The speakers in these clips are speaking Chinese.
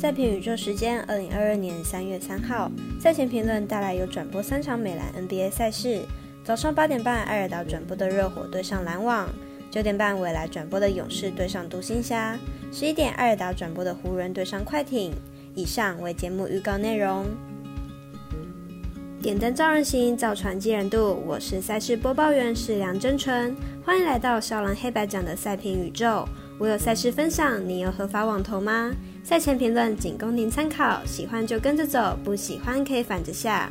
赛评宇宙时间，二零二二年三月三号，赛前评论带来有转播三场美篮 NBA 赛事。早上八点半，艾尔达转播的热火对上篮网；九点半，未来转播的勇士对上独行侠；十一点，艾尔达转播的湖人对上快艇。以上为节目预告内容。点灯照人行，造船济人度。我是赛事播报员是梁真纯，欢迎来到少狼黑白奖的赛评宇宙。我有赛事分享，你有合法网投吗？赛前评论仅供您参考，喜欢就跟着走，不喜欢可以反着下。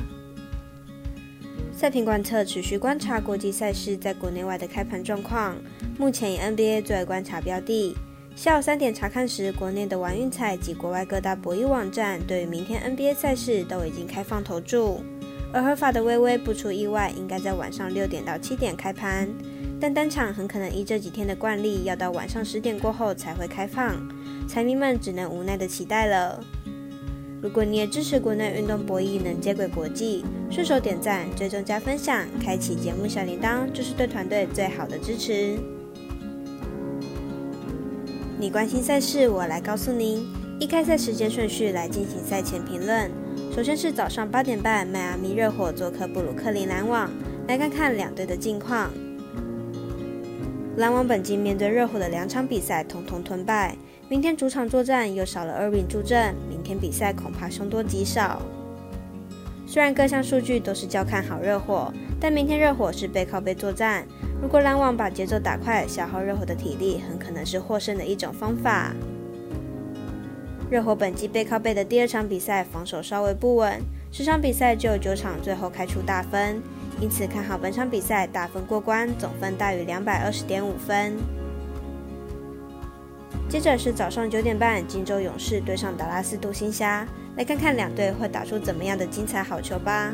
赛评观测持续观察国际赛事在国内外的开盘状况，目前以 NBA 作为观察标的。下午三点查看时，国内的玩运彩及国外各大博弈网站对于明天 NBA 赛事都已经开放投注。而合法的微微不出意外，应该在晚上六点到七点开盘，但单场很可能依这几天的惯例，要到晚上十点过后才会开放，彩迷们只能无奈的期待了。如果你也支持国内运动博弈能接轨国际，顺手点赞、追踪加分享、开启节目小铃铛，就是对团队最好的支持。你关心赛事，我来告诉您，一开赛时间顺序来进行赛前评论。首先是早上八点半，迈阿密热火做客布鲁克林篮网，来看看两队的近况。篮网本季面对热火的两场比赛，统统吞败。明天主场作战又少了 Irving 助阵，明天比赛恐怕凶多吉少。虽然各项数据都是较看好热火，但明天热火是背靠背作战，如果篮网把节奏打快，消耗热火的体力，很可能是获胜的一种方法。热火本季背靠背的第二场比赛防守稍微不稳，十场比赛就有九场最后开出大分，因此看好本场比赛大分过关，总分大于两百二十点五分。接着是早上九点半，金州勇士对上达拉斯独行侠，来看看两队会打出怎么样的精彩好球吧。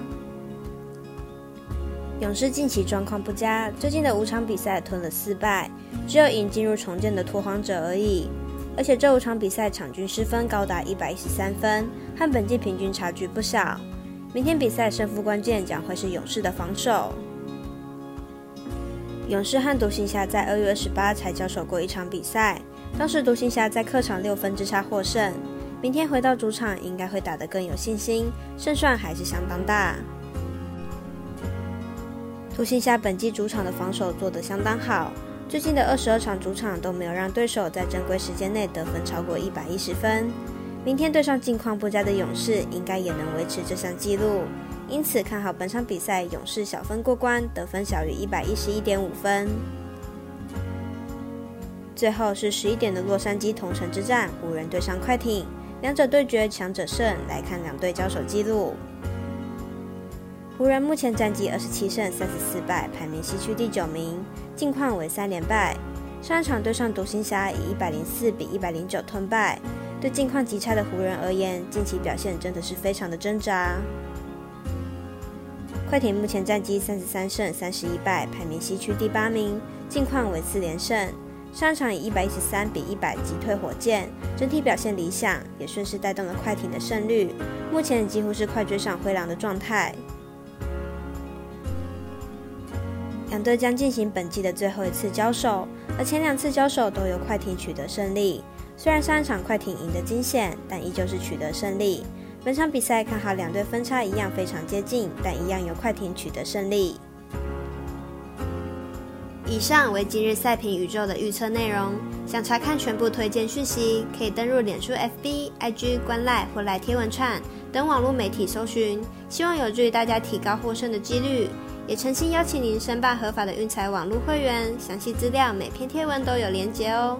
勇士近期状况不佳，最近的五场比赛吞了四败，只有赢进入重建的拓荒者而已。而且这五场比赛场均失分高达一百一十三分，和本季平均差距不小。明天比赛胜负关键将会是勇士的防守。勇士和独行侠在二月二十八才交手过一场比赛，当时独行侠在客场六分之差获胜。明天回到主场应该会打得更有信心，胜算还是相当大。独行侠本季主场的防守做得相当好。最近的二十二场主场都没有让对手在正规时间内得分超过一百一十分。明天对上近况不佳的勇士，应该也能维持这项纪录。因此看好本场比赛勇士小分过关，得分小于一百一十一点五分。最后是十一点的洛杉矶同城之战，湖人对上快艇，两者对决强者胜。来看两队交手记录。湖人目前战绩二十七胜三十四败，排名西区第九名，近况为三连败。上一场对上独行侠以一百零四比一百零九吞败。对近况极差的湖人而言，近期表现真的是非常的挣扎。快艇目前战绩三十三胜三十一败，排名西区第八名，近况为四连胜。上场以一百一十三比一百击退火箭，整体表现理想，也顺势带动了快艇的胜率。目前几乎是快追上灰狼的状态。两队将进行本季的最后一次交手，而前两次交手都由快艇取得胜利。虽然上一场快艇赢得惊险，但依旧是取得胜利。本场比赛看好两队分差一样非常接近，但一样由快艇取得胜利。以上为今日赛评宇宙的预测内容。想查看全部推荐讯息，可以登入脸书、FB、IG、观赖或来贴文串等网络媒体搜寻。希望有助于大家提高获胜的几率。也诚心邀请您申办合法的运财网络会员，详细资料每篇贴文都有连结哦。